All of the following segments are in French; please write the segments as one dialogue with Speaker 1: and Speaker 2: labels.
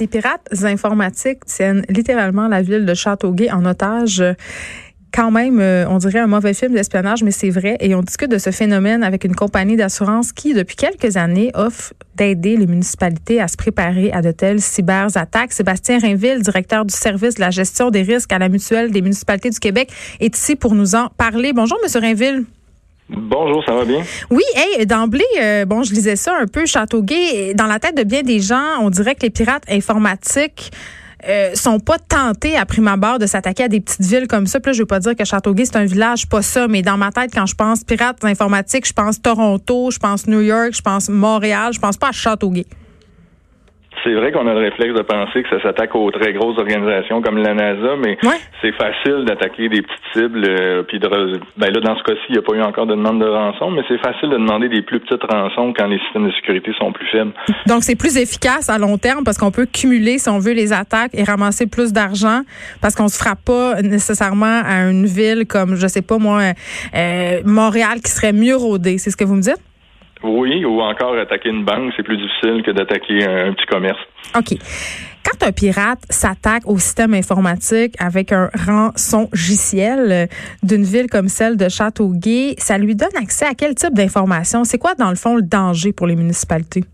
Speaker 1: Des pirates informatiques tiennent littéralement la ville de Châteauguay en otage quand même, euh, on dirait un mauvais film d'espionnage, mais c'est vrai. Et on discute de ce phénomène avec une compagnie d'assurance qui, depuis quelques années, offre d'aider les municipalités à se préparer à de telles cyberattaques. Sébastien Rainville, directeur du service de la gestion des risques à la mutuelle des municipalités du Québec, est ici pour nous en parler. Bonjour, Monsieur Rainville.
Speaker 2: Bonjour, ça va bien?
Speaker 1: Oui, hey, d'emblée, euh, bon, je lisais ça un peu, Châteauguay. Dans la tête de bien des gens, on dirait que les pirates informatiques euh, sont pas tentés à prime abord de s'attaquer à des petites villes comme ça. Puis là, je veux pas dire que Châteauguay c'est un village, pas ça, mais dans ma tête quand je pense pirates informatiques, je pense Toronto, je pense New York, je pense Montréal, je pense pas à Châteauguay.
Speaker 2: C'est vrai qu'on a le réflexe de penser que ça s'attaque aux très grosses organisations comme la NASA, mais c'est facile d'attaquer des petites cibles. Euh, puis de, ben là, dans ce cas-ci, il n'y a pas eu encore de demande de rançon, mais c'est facile de demander des plus petites rançons quand les systèmes de sécurité sont plus faibles.
Speaker 1: Donc, c'est plus efficace à long terme parce qu'on peut cumuler, si on veut, les attaques et ramasser plus d'argent parce qu'on se frappe pas nécessairement à une ville comme, je sais pas moi, euh, Montréal qui serait mieux rodée. C'est ce que vous me dites?
Speaker 2: Oui, ou encore attaquer une banque, c'est plus difficile que d'attaquer un, petit commerce.
Speaker 1: OK. Quand un pirate s'attaque au système informatique avec un rançon logiciel d'une ville comme celle de Châteauguay, ça lui donne accès à quel type d'informations? C'est quoi, dans le fond, le danger pour les municipalités?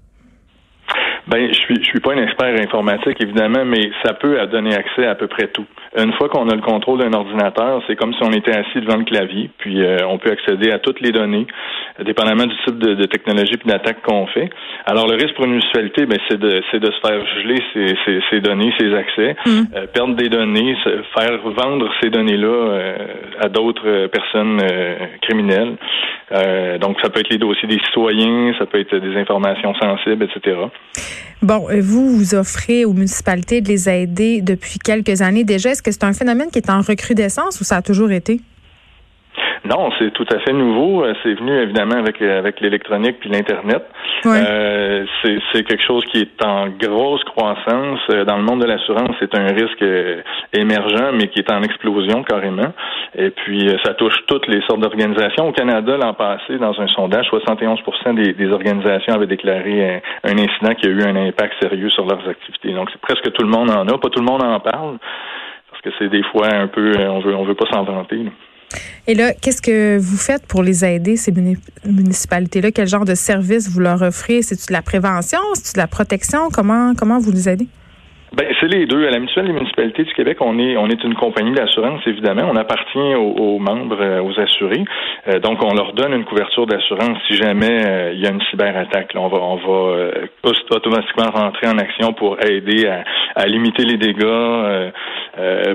Speaker 2: Ben, je suis, je suis pas un expert informatique, évidemment, mais ça peut donner accès à, à peu près tout. Une fois qu'on a le contrôle d'un ordinateur, c'est comme si on était assis devant le clavier, puis euh, on peut accéder à toutes les données, dépendamment du type de, de technologie et d'attaque qu'on fait. Alors, le risque pour une municipalité, ben, c'est de, c'est de se faire geler ces, ces, ces données, ces accès, mmh. euh, perdre des données, se faire vendre ces données-là euh, à d'autres personnes criminelles. Donc, ça peut être les dossiers des citoyens, ça peut être des informations sensibles, etc.
Speaker 1: Bon, euh, vous, vous offrez aux municipalités de les aider depuis quelques années déjà. Est-ce que c'est un phénomène qui est en recrudescence ou ça a toujours été?
Speaker 2: Non, c'est tout à fait nouveau. Euh, c'est venu évidemment avec euh, avec l'électronique puis l'internet. Euh, c'est quelque chose qui est en grosse croissance dans le monde de l'assurance. C'est un risque émergent, mais qui est en explosion carrément. Et puis ça touche toutes les sortes d'organisations. Au Canada, l'an passé, dans un sondage, 71 des, des organisations avaient déclaré un, incident qui a eu un impact sérieux sur leurs activités. Donc c'est presque tout le monde en a. Pas tout le monde en parle parce que c'est des fois un peu on veut on veut pas s'en vanter.
Speaker 1: Et là, qu'est-ce que vous faites pour les aider, ces municipalités-là? Quel genre de service vous leur offrez? C'est-tu de la prévention? C'est-tu de la protection? Comment, comment vous les aidez?
Speaker 2: Ben, c'est les deux. À la Mutuelle des municipalités du Québec, on est on est une compagnie d'assurance, évidemment. On appartient aux, membres, euh, aux assurés. Euh, donc, on leur donne une couverture d'assurance si jamais euh, il y a une cyberattaque. On va on va automatiquement rentrer en action pour aider à limiter les dégâts,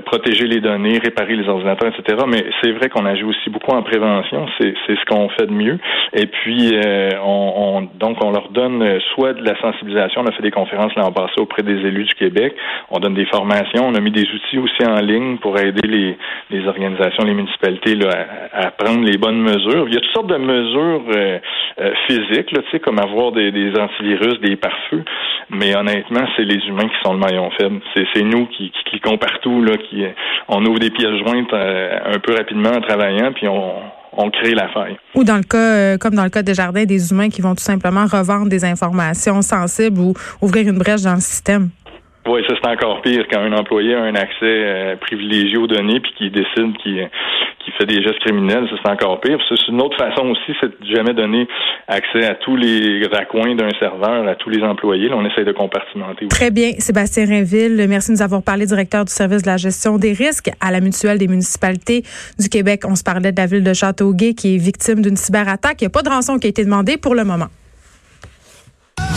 Speaker 2: protéger les données, réparer les ordinateurs, etc. Mais c'est vrai qu'on agit aussi beaucoup en prévention. C'est ce qu'on fait de mieux. Et puis, on, on, donc on leur donne soit de la sensibilisation. On a fait des conférences l'an passé auprès des élus du Québec on donne des formations. On a mis des outils aussi en ligne pour aider les, les organisations, les municipalités là, à, prendre les bonnes mesures. Il y a toutes sortes de mesures euh, euh, physiques, là, comme avoir des, des antivirus, des pare-feux. Mais honnêtement, c'est les humains qui sont le maillon faible. C'est nous qui, qui, cliquons partout, là, qui on ouvre des pièces jointes euh, un peu rapidement en travaillant, puis on, on crée la faille.
Speaker 1: Ou dans le cas, comme dans le cas des jardins, des humains qui vont tout simplement revendre des informations sensibles ou ouvrir une brèche dans le système.
Speaker 2: Oui, ça c'est encore pire quand un employé a un accès euh, privilégié aux données puis qui décide qui qui fait des gestes criminels, c'est encore pire. C'est une autre façon aussi, c'est de jamais donner accès à tous les raccoins d'un serveur, à tous les employés. Là, on essaie de compartimenter.
Speaker 1: Très bien, Sébastien Rainville, merci de nous avoir parlé, directeur du service de la gestion des risques à la mutuelle des municipalités du Québec. On se parlait de la ville de Châteauguay qui est victime d'une cyberattaque. Il n'y a pas de rançon qui a été demandée pour le moment.